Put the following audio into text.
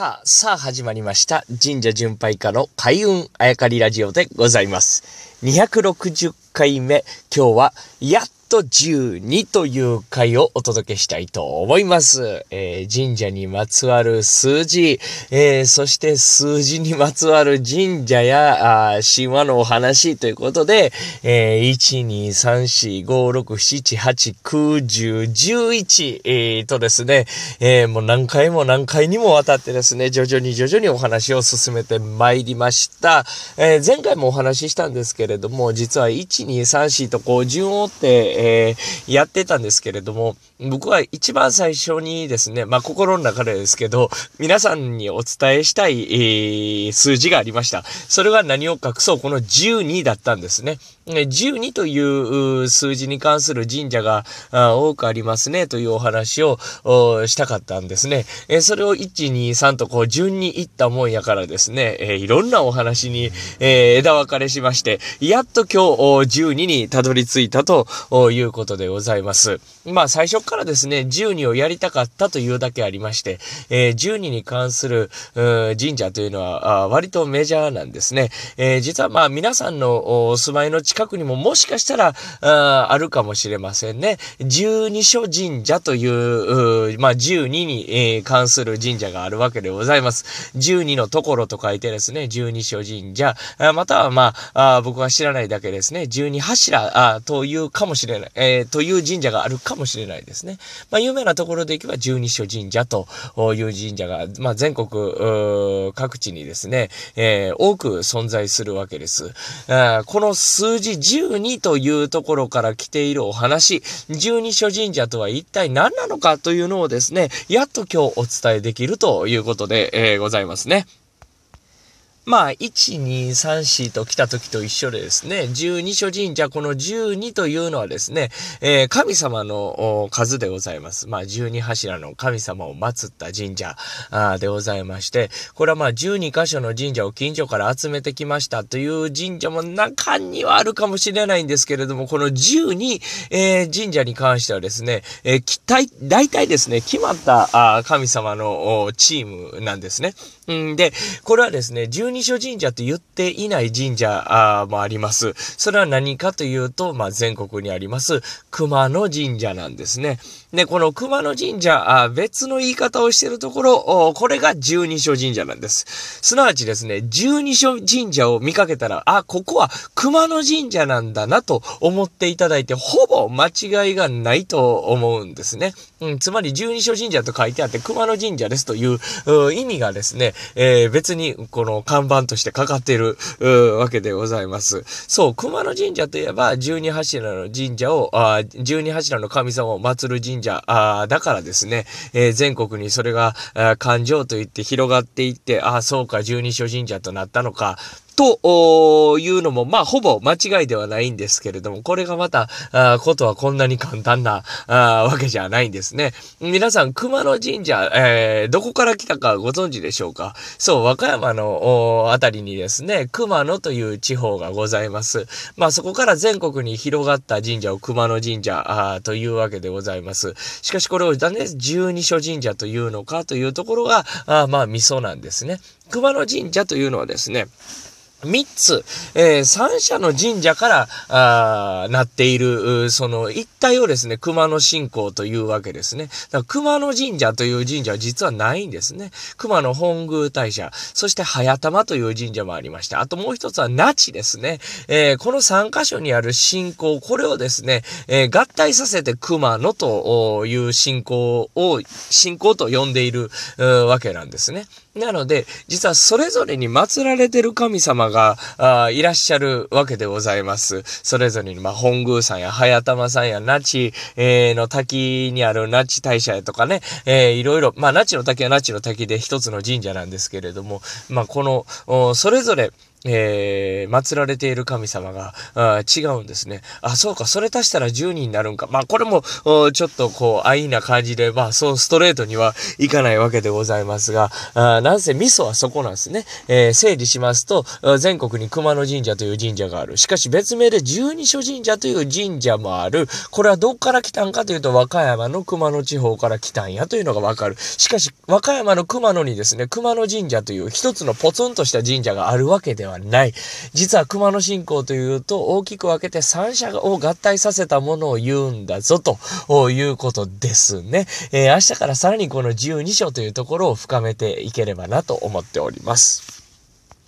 さあ、さあ始まりました。神社巡拝家の開運あやかりラジオでございます。260回目、今日はやっと12という回をお届けしたいと思います。えー神社にまつわる数字、えーそして数字にまつわる神社やあ神話のお話ということで、えー1、2、3、4、5、6、7、8、9、10、11、えーとですね、えーもう何回も何回にもわたってですね、徐々に徐々にお話を進めてまいりました。えー前回もお話ししたんですけれども、実は1、2、3、4とこう順を追って、えーやってたんですけれども、僕は一番最初にですね、まあ心の中でですけど、皆さんにお伝えしたい、えー数字がありました。それが何を隠そう、この12だったんですね。12という数字に関する神社が多くありますねというお話をしたかったんですね。えそれを1、2、3とこう順にいったもんやからですね、えーいろんなお話に、え枝分かれしまして、やっと今日12にたどり着いたということでございます。まあ最初からですね、12をやりたかったというだけありまして、えー12に関する神社というのは割とメジャーなんですね。えー実はまあ皆さんのお住まいの近くにももしかしたらああるかもしれませんね。十二所神社という、うまあ12に、えー関する神社があるわけでございます。12のところと書いてですね、十二所神社、あまたはまああ僕は知らないだけですね、十二柱あというかもしれない、えーという神社があるかもしれないですね。まあ有名なところでいけば十二所神社という神社が、まあ全国各地にですね、えー多く存在するわけです。あこの数字12というところから来ているお話、十二所神社とは一体何なのかというのをですね、やっと今日お伝えできるということで、えーございますね。まあ、1、2、3、4と来た時と一緒でですね、12所神社、この12というのはですね、えー、神様の数でございます。まあ、12柱の神様を祀った神社でございまして、これはまあ、12箇所の神社を近所から集めてきましたという神社も中にはあるかもしれないんですけれども、この12、えー、神社に関してはですね、えー、きたい大体ですね、決まった神様のチームなんですね。んで、これはですね、12認神社と言っていない神社もあります。それは何かというと、まあ、全国にあります熊野神社なんですね。で、この熊野神社、あ別の言い方をしているところ、これが十二所神社なんです。すなわちですね、十二所神社を見かけたら、あ、ここは熊野神社なんだなと思っていただいて、ほぼ間違いがないと思うんですね。うん、つまり十二所神社と書いてあって、熊野神社ですという意味がですね、えー、別にこの看板としてかかっているわけでございます。そう、熊野神社といえば、十二柱の神社を、あ十二柱の神様を祀る神社あだからですね、えー全国にそれが、あー感情といって広がっていって、ああ、そうか、十二所神社となったのか、というのも、まあ、ほぼ間違いではないんですけれども、これがまた、あことはこんなに簡単なあわけじゃないんですね。皆さん、熊野神社、えーどこから来たかご存知でしょうか？そう、和歌山のおあたりにですね、熊野という地方がございます。まあ、そこから全国に広がった神社を熊野神社あというわけでございます。しかしこれをなんで十二所神社というのかというところが、あまあ、ミソなんですね。熊野神社というのはですね、三つ、えー三社の神社から、あなっている、その一帯をですね、熊野信仰というわけですね。だから熊野神社という神社は実はないんですね。熊野本宮大社、そして早玉という神社もありまして、あともう一つは那智ですね。えーこの三箇所にある信仰、これをですね、えー合体させて熊野という信仰を、信仰と呼んでいるわけなんですね。なので、実はそれぞれに祀られてる神様があいらっしゃるわけでございます。それぞれに、まあ、本宮さんや早玉さんや那智、えーの滝にある那智大社やとかね、えーいろいろ、まあ、那智の滝は那智の滝で一つの神社なんですけれども、まあ、この、それぞれ、えー、祀られている神様が、あ違うんですね。あ、そうか、それ足したら10人になるんか。まあ、これも、ちょっとこう、安易な感じで、まあ、そうストレートにはいかないわけでございますが、あなんせ味噌はそこなんですね。えー、整理しますと、全国に熊野神社という神社がある。しかし別名で十二所神社という神社もある。これはどっから来たんかというと、和歌山の熊野地方から来たんやというのがわかる。しかし、和歌山の熊野にですね、熊野神社という一つのポツンとした神社があるわけでははない。実は熊野信仰というと大きく分けて三者を合体させたものを言うんだぞということですね。えー、明日からさらにこの12章というところを深めていければなと思っております。